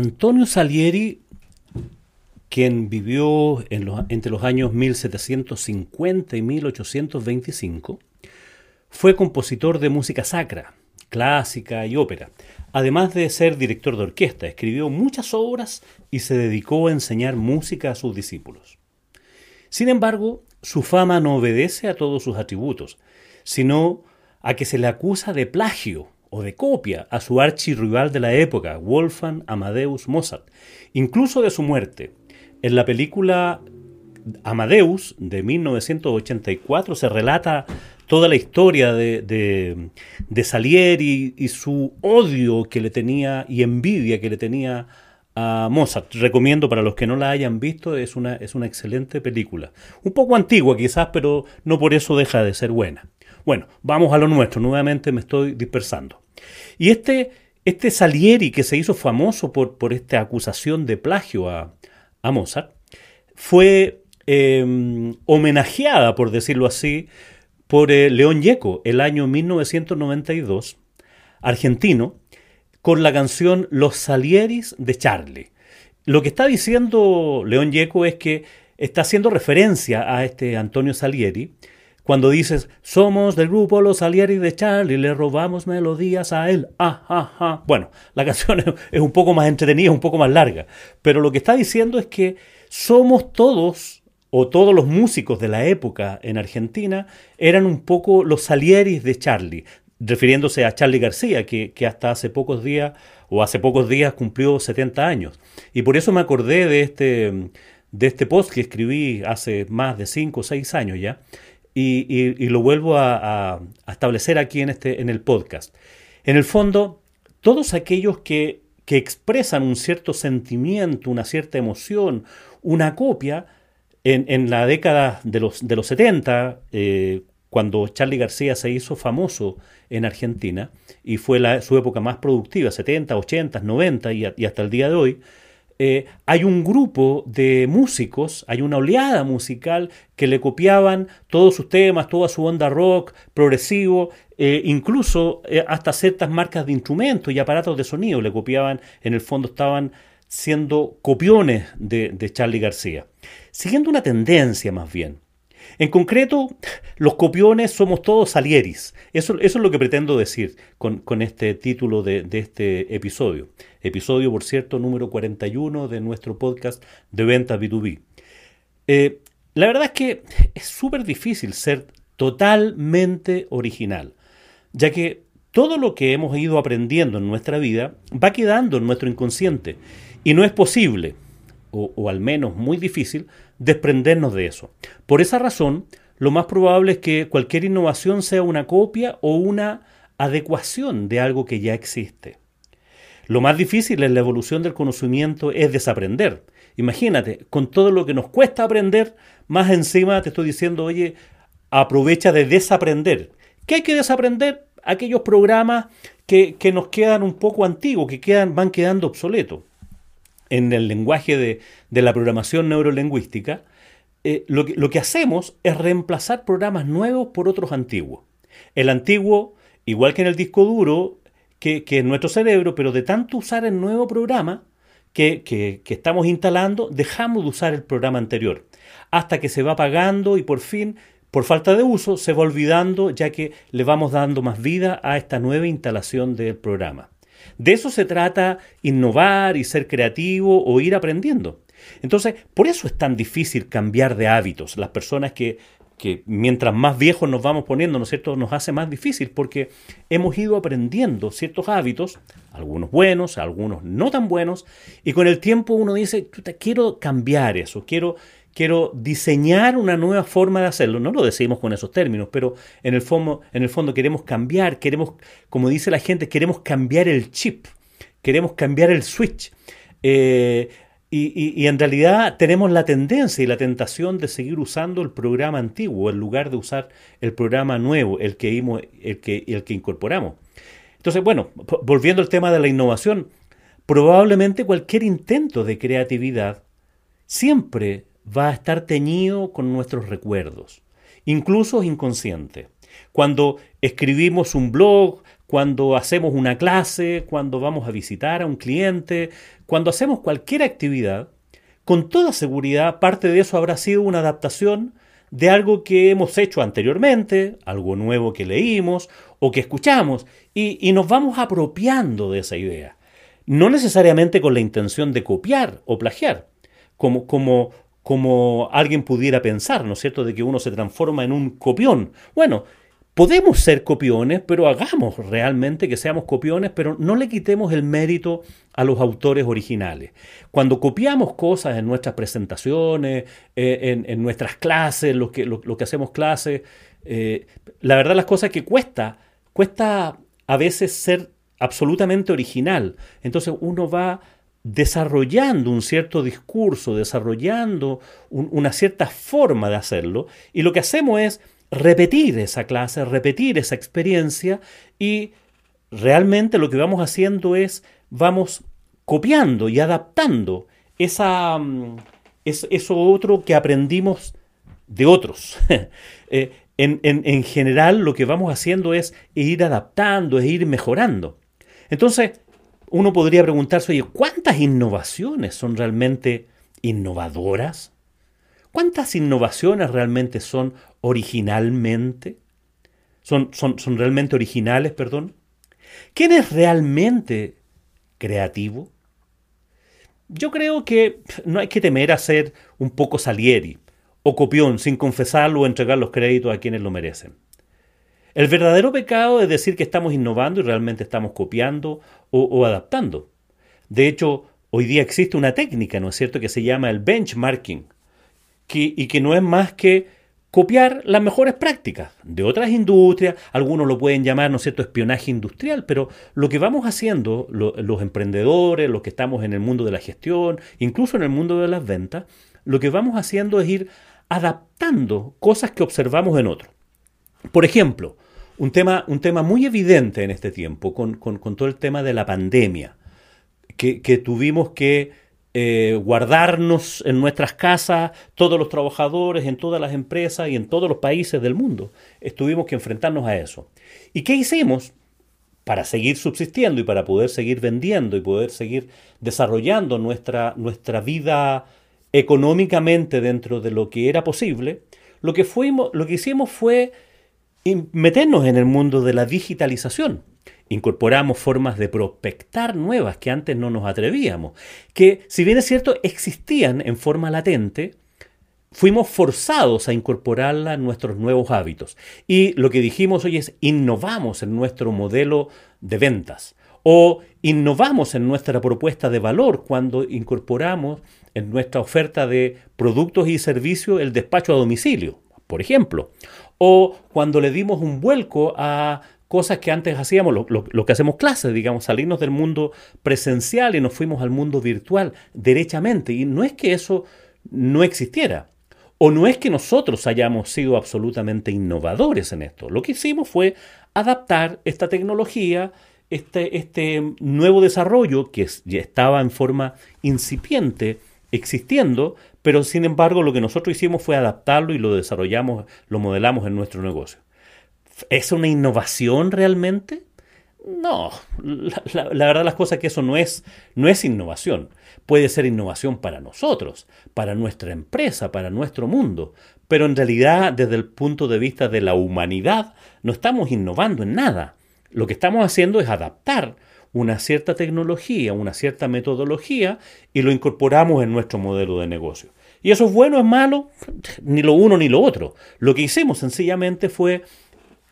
Antonio Salieri, quien vivió entre los años 1750 y 1825, fue compositor de música sacra, clásica y ópera. Además de ser director de orquesta, escribió muchas obras y se dedicó a enseñar música a sus discípulos. Sin embargo, su fama no obedece a todos sus atributos, sino a que se le acusa de plagio o de copia a su archirrival de la época, Wolfgang Amadeus Mozart, incluso de su muerte. En la película Amadeus de 1984 se relata toda la historia de, de, Salieri y, su odio que le tenía y envidia que le tenía a Mozart. Recomiendo para los que no la hayan visto, es una, es una excelente película. Un poco antigua quizás, pero no por eso deja de ser buena. Bueno, vamos a lo nuestro, nuevamente me estoy dispersando. Y este, este Salieri que se hizo famoso por, por esta acusación de plagio a, Mozart, fue em, homenajeada, por decirlo así, por eh, León Yeco el año 1992, argentino, con la canción Los Salieris de Charlie. Lo que está diciendo León Yeco es que está haciendo referencia a este Antonio Salieri, cuando dices, somos del grupo Los Salieri de Charlie, le robamos melodías a él. Ah, ah, ah. Bueno, la canción es un poco más entretenida, un poco más larga. Pero lo que está diciendo es que somos todos o todos los músicos de la época en Argentina eran un poco los Salieris de Charlie, refiriéndose a Charlie García, que, hasta hace pocos días o hace pocos días cumplió 70 años. Y por eso me acordé de este, de este post que escribí hace más de 5 o 6 años ya, y, lo vuelvo a, establecer aquí en, este, en el podcast. En el fondo, todos aquellos que, que expresan un cierto sentimiento, una cierta emoción, una copia, en, la década de los, de los 70, eh, cuando Charlie García se hizo famoso en Argentina, y fue la, su época más productiva, 70, 80, 90 y, hasta el día de hoy, eh, hay un grupo de músicos, hay una oleada musical que le copiaban todos sus temas, toda su onda rock, progresivo, eh, incluso hasta ciertas marcas de instrumentos y aparatos de sonido le copiaban, en el fondo estaban siendo copiones de, de Charlie García siguiendo una tendencia más bien. En concreto, los copiones somos todos salieris. Eso, es lo que pretendo decir con, este título de, este episodio. Episodio, por cierto, número 41 de nuestro podcast de ventas B2B. Eh, la verdad es que es súper difícil ser totalmente original, ya que todo lo que hemos ido aprendiendo en nuestra vida va quedando en nuestro inconsciente y no es posible o, al menos muy difícil, desprendernos de eso. Por esa razón, lo más probable es que cualquier innovación sea una copia o una adecuación de algo que ya existe. Lo más difícil en la evolución del conocimiento es desaprender. Imagínate, con todo lo que nos cuesta aprender, más encima te estoy diciendo, oye, aprovecha de desaprender. ¿Qué hay que desaprender? Aquellos programas que, que nos quedan un poco antiguos, que quedan, van quedando obsoletos en el lenguaje de, la programación neurolingüística, eh, lo, que, lo, que, hacemos es reemplazar programas nuevos por otros antiguos. El antiguo, igual que en el disco duro, que, en nuestro cerebro, pero de tanto usar el nuevo programa que, que, estamos instalando, dejamos de usar el programa anterior, hasta que se va apagando y por fin, por falta de uso, se va olvidando ya que le vamos dando más vida a esta nueva instalación del programa. De eso se trata innovar y ser creativo o ir aprendiendo. Entonces, por eso es tan difícil cambiar de hábitos. Las personas que, que mientras más viejos nos vamos poniendo, ¿no es cierto?, nos hace más difícil porque hemos ido aprendiendo ciertos hábitos, algunos buenos, algunos no tan buenos, y con el tiempo uno dice, quiero cambiar eso, quiero quiero diseñar una nueva forma de hacerlo. No lo decimos con esos términos, pero en el fondo, queremos cambiar, queremos, como dice la gente, queremos cambiar el chip, queremos cambiar el switch. Eh, y, en realidad tenemos la tendencia y la tentación de seguir usando el programa antiguo en lugar de usar el programa nuevo, el que, el que, el que incorporamos. Entonces, bueno, volviendo al tema de la innovación, probablemente cualquier intento de creatividad siempre va a estar teñido con nuestros recuerdos, incluso inconsciente. Cuando escribimos un blog, cuando hacemos una clase, cuando vamos a visitar a un cliente, cuando hacemos cualquier actividad, con toda seguridad parte de eso habrá sido una adaptación de algo que hemos hecho anteriormente, algo nuevo que leímos o que escuchamos, y, nos vamos apropiando de esa idea. No necesariamente con la intención de copiar o plagiar, como, como, como alguien pudiera pensar, ¿no es cierto?, de que uno se transforma en un copión. Bueno, Podemos ser copiones, pero hagamos realmente que seamos copiones, pero no le quitemos el mérito a los autores originales. Cuando copiamos cosas en nuestras presentaciones, eh, en, nuestras clases, lo que, hacemos clases, eh, la verdad las cosas que cuesta, cuesta a veces ser absolutamente original. Entonces uno va desarrollando un cierto discurso, desarrollando una cierta forma de hacerlo, y lo que hacemos es repetir esa clase, repetir esa experiencia y realmente lo que vamos haciendo es, vamos copiando y adaptando esa, mm, eso otro que aprendimos de otros. Eh, en, en, general lo que vamos haciendo es ir adaptando, es ir mejorando. Entonces, uno podría preguntarse, ¿cuántas innovaciones son realmente innovadoras? ¿Cuántas innovaciones realmente son originalmente? ¿Son, son, son realmente originales, perdón? ¿Quién es realmente creativo? Yo creo que no hay que temer a ser un poco salieri o copión sin confesarlo o entregar los créditos a quienes lo merecen. El verdadero pecado es decir que estamos innovando y realmente estamos copiando o, adaptando. De hecho, hoy día existe una técnica, ¿no es cierto?, que se llama el benchmarking, y que no es más que copiar las mejores prácticas de otras industrias, algunos lo pueden llamar, ¿no es cierto?, espionaje industrial, pero lo que vamos haciendo los emprendedores, los que estamos en el mundo de la gestión, incluso en el mundo de las ventas, lo que vamos haciendo es ir adaptando cosas que observamos en otros. Por ejemplo, un tema, un tema muy evidente en este tiempo, con, todo el tema de la pandemia, que tuvimos que eh, guardarnos en nuestras casas, todos los trabajadores, en todas las empresas y en todos los países del mundo. Estuvimos que enfrentarnos a eso. ¿Y qué hicimos? Para seguir subsistiendo y para poder seguir vendiendo y poder seguir desarrollando nuestra, nuestra vida económicamente dentro de lo que era posible, lo que, fuimos, lo que hicimos fue meternos en el mundo de la digitalización incorporamos formas de prospectar nuevas que antes no nos atrevíamos, que si bien es cierto existían en forma latente, fuimos forzados a incorporarla en nuestros nuevos hábitos. Y lo que dijimos hoy es innovamos en nuestro modelo de ventas o innovamos en nuestra propuesta de valor cuando incorporamos en nuestra oferta de productos y servicios el despacho a domicilio, por ejemplo, o cuando le dimos un vuelco a cosas que antes hacíamos, lo, que hacemos clases, digamos, salirnos del mundo presencial y nos fuimos al mundo virtual derechamente. Y no es que eso no existiera, o no es que nosotros hayamos sido absolutamente innovadores en esto. Lo que hicimos fue adaptar esta tecnología, este, este nuevo desarrollo que ya estaba en forma incipiente, existiendo, pero sin embargo lo que nosotros hicimos fue adaptarlo y lo desarrollamos, lo modelamos en nuestro negocio. ¿Es una innovación realmente? No, la, verdad las cosas que eso no es, no es innovación. Puede ser innovación para nosotros, para nuestra empresa, para nuestro mundo, pero en realidad desde el punto de vista de la humanidad no estamos innovando en nada. Lo que estamos haciendo es adaptar una cierta tecnología, una cierta metodología y lo incorporamos en nuestro modelo de negocio. ¿Y eso es bueno es malo? Ni lo uno ni lo otro. Lo que hicimos sencillamente fue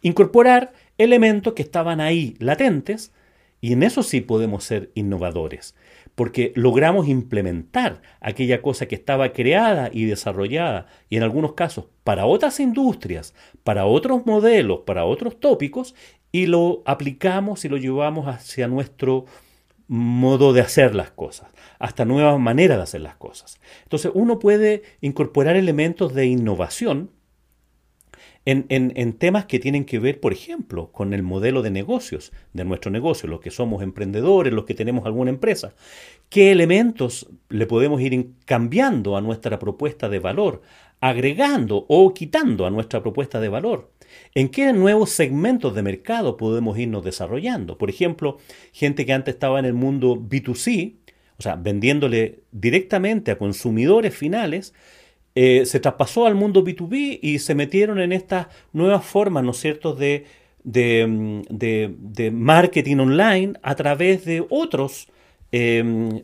incorporar elementos que estaban ahí latentes y en eso sí podemos ser innovadores, porque logramos implementar aquella cosa que estaba creada y desarrollada y en algunos casos para otras industrias, para otros modelos, para otros tópicos y lo aplicamos y lo llevamos hacia nuestro modo de hacer las cosas, hasta nuevas maneras de hacer las cosas. Entonces uno puede incorporar elementos de innovación en, temas que tienen que ver, por ejemplo, con el modelo de negocios de nuestro negocio, los que somos emprendedores, los que tenemos alguna empresa. ¿Qué elementos le podemos ir cambiando a nuestra propuesta de valor, agregando o quitando a nuestra propuesta de valor? ¿En qué nuevos segmentos de mercado podemos irnos desarrollando? Por ejemplo, gente que antes estaba en el mundo B2C, o sea, vendiéndole directamente a consumidores finales, eh, se traspasó al mundo B2B y se metieron en estas nuevas formas, ¿no es cierto?, de, de, marketing online a través de otros, em,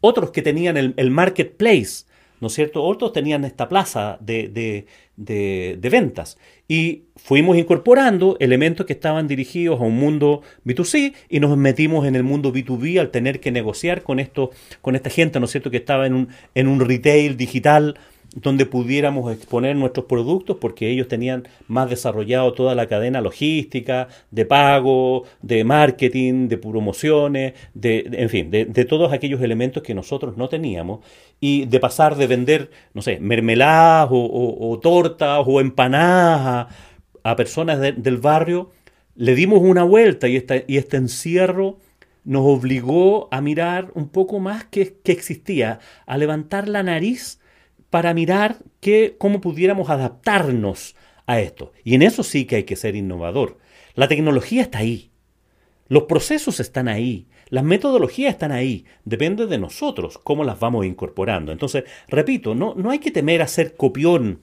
otros que tenían el, marketplace, ¿no es cierto? Otros tenían esta plaza de, de, ventas. Y fuimos incorporando elementos que estaban dirigidos a un mundo B2C y nos metimos en el mundo B2B al tener que negociar con, esto, con esta gente, ¿no es cierto?, que estaba en un, en un retail digital donde pudiéramos exponer nuestros productos porque ellos tenían más desarrollado toda la cadena logística, de pago, de marketing, de promociones, de, en fin, de, todos aquellos elementos que nosotros no teníamos y de pasar de vender, no sé, mermeladas o, tortas o empanadas a, personas del barrio, le dimos una vuelta y, y este encierro nos obligó a mirar un poco más que, que existía, a levantar la nariz para mirar que, cómo pudiéramos adaptarnos a esto. Y en eso sí que hay que ser innovador. La tecnología está ahí. Los procesos están ahí. Las metodologías están ahí. Depende de nosotros cómo las vamos incorporando. Entonces, repito, no, no hay que temer a ser copión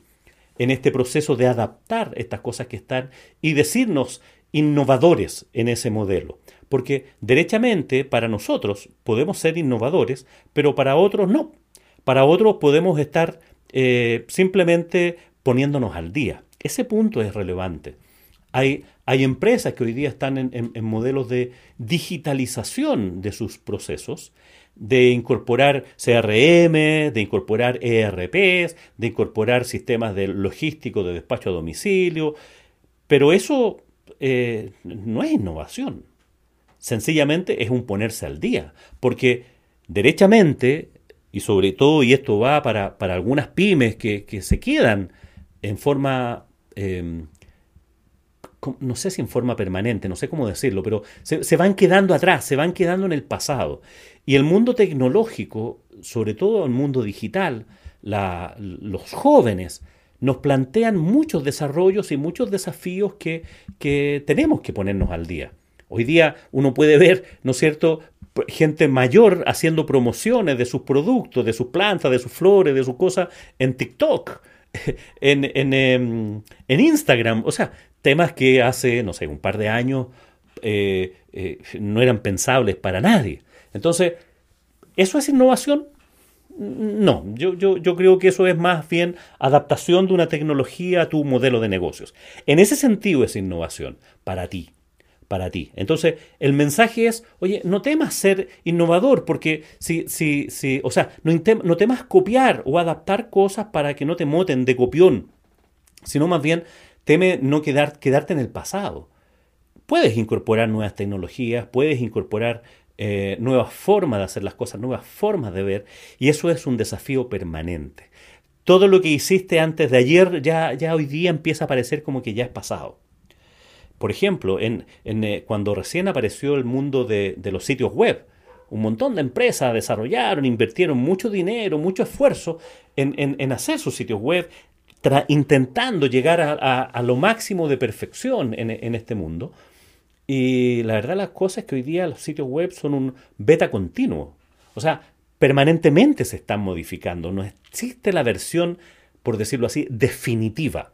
en este proceso de adaptar estas cosas que están y decirnos innovadores en ese modelo. Porque derechamente para nosotros podemos ser innovadores, pero para otros no. Para otros podemos estar eh, simplemente poniéndonos al día. Ese punto es relevante. Hay, hay empresas que hoy día están en, modelos de digitalización de sus procesos, de incorporar CRM, de incorporar ERPs, de incorporar sistemas de logístico de despacho a domicilio, pero eso eh, no es innovación. Sencillamente es un ponerse al día, porque derechamente y sobre todo, y esto va para, algunas pymes que, se quedan en forma, em, no sé si en forma permanente, no sé cómo decirlo, pero se, van quedando atrás, se van quedando en el pasado. Y el mundo tecnológico, sobre todo el mundo digital, los jóvenes, nos plantean muchos desarrollos y muchos desafíos que, que tenemos que ponernos al día. Hoy día uno puede ver, ¿no es cierto?, gente mayor haciendo promociones de sus productos, de sus plantas, de sus flores, de sus cosas en TikTok, en, em, en, Instagram. O sea, temas que hace, no sé, un par de años eh, eh, no eran pensables para nadie. Entonces, ¿eso es innovación? No, yo, yo, yo, creo que eso es más bien adaptación de una tecnología a tu modelo de negocios. En ese sentido es innovación para ti para ti. Entonces, el mensaje es, oye, no temas ser innovador, porque si, si, si, o sea, no, temas copiar o adaptar cosas para que no te moten de copión, sino más bien teme no quedar, quedarte en el pasado. Puedes incorporar nuevas tecnologías, puedes incorporar eh, nuevas formas de hacer las cosas, nuevas formas de ver, y eso es un desafío permanente. Todo lo que hiciste antes de ayer ya, ya hoy día empieza a parecer como que ya es pasado. Por ejemplo, en, eh, cuando recién apareció el mundo de, los sitios web, un montón de empresas desarrollaron, invirtieron mucho dinero, mucho esfuerzo en, hacer sus sitios web, intentando llegar a, lo máximo de perfección en, este mundo. Y la verdad las cosas es que hoy día los sitios web son un beta continuo. O sea, permanentemente se están modificando. No existe la versión, por decirlo así, definitiva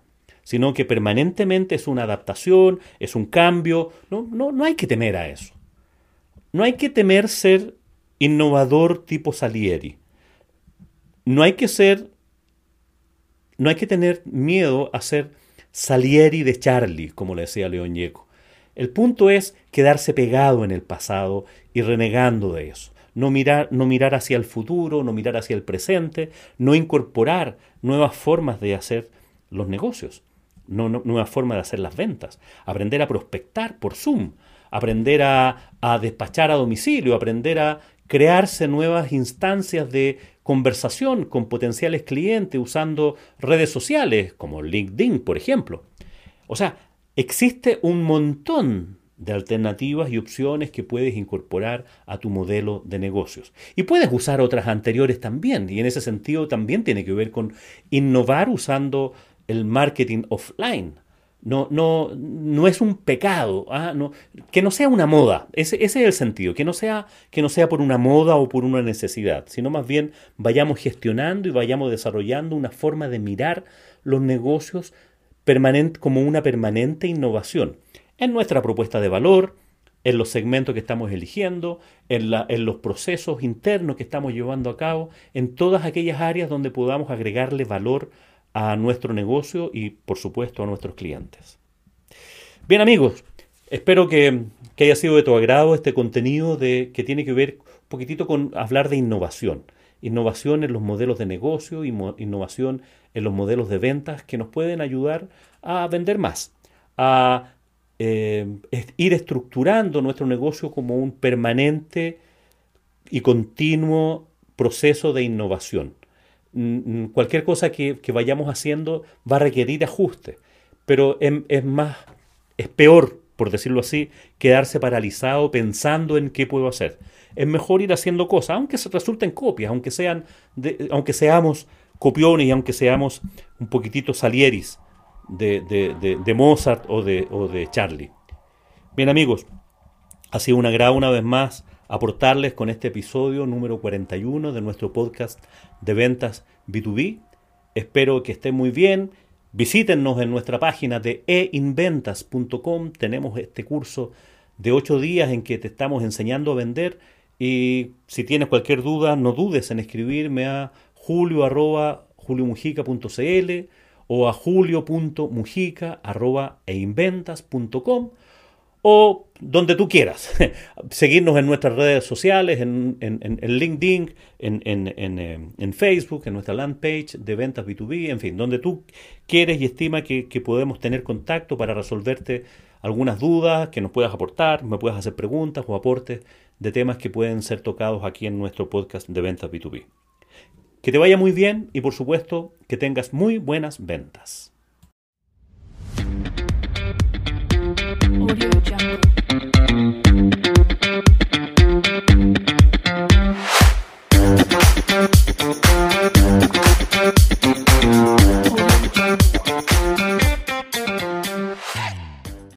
sino que permanentemente es una adaptación, es un cambio. No, no, no hay que temer a eso. No hay que temer ser innovador tipo Salieri. No hay que ser, no hay que tener miedo a ser Salieri de Charlie, como le decía León Yeco. El punto es quedarse pegado en el pasado y renegando de eso. No no mirar hacia el futuro, no mirar hacia el presente, no incorporar nuevas formas de hacer los negocios nueva forma de hacer las ventas, aprender a prospectar por Zoom, aprender a, despachar a domicilio, aprender a crearse nuevas instancias de conversación con potenciales clientes usando redes sociales como LinkedIn, por ejemplo. O sea, existe un montón de alternativas y opciones que puedes incorporar a tu modelo de negocios. Y puedes usar otras anteriores también, y en ese sentido también tiene que ver con innovar usando el marketing offline. no, no, no es un pecado, ¿ah? que no sea una moda, ese, ese, es el sentido, que no, sea, que no sea por una moda o por una necesidad, sino más bien vayamos gestionando y vayamos desarrollando una forma de mirar los negocios como una permanente innovación en nuestra propuesta de valor, en los segmentos que estamos eligiendo, en, la, en, los procesos internos que estamos llevando a cabo, en todas aquellas áreas donde podamos agregarle valor a nuestro negocio y por supuesto a nuestros clientes. Bien amigos, espero que, haya sido de tu agrado este contenido de, que tiene que ver un poquitito con hablar de innovación. Innovación en los modelos de negocio, y innovación en los modelos de ventas que nos pueden ayudar a vender más, a eh, ir estructurando nuestro negocio como un permanente y continuo proceso de innovación. Mm, mm, cualquier cosa que, vayamos haciendo va a requerir ajuste, pero es, más, es peor, por decirlo así, quedarse paralizado pensando en qué puedo hacer. Es mejor ir haciendo cosas, aunque se resulten copias, aunque, sean aunque seamos copiones y aunque seamos un poquitito salieris de, de, Mozart o de, o de Charlie. Bien amigos, ha sido un agrado una vez más aportarles con este episodio número 41 de nuestro podcast de ventas B2B. Espero que estén muy bien. Visítenos en nuestra página de einventas.com. Tenemos este curso de 8 días en que te estamos enseñando a vender. Y si tienes cualquier duda, no dudes en escribirme a julio arroba o a julio.mujica arroba einventas.com o donde tú quieras. Seguirnos en nuestras redes sociales, en, LinkedIn, eh, en, Facebook, en nuestra land page de ventas B2B, en fin, donde tú quieres y estima que, que podemos tener contacto para resolverte algunas dudas que nos puedas aportar, me puedas hacer preguntas o aportes de temas que pueden ser tocados aquí en nuestro podcast de ventas B2B. Que te vaya muy bien y por supuesto que tengas muy buenas ventas.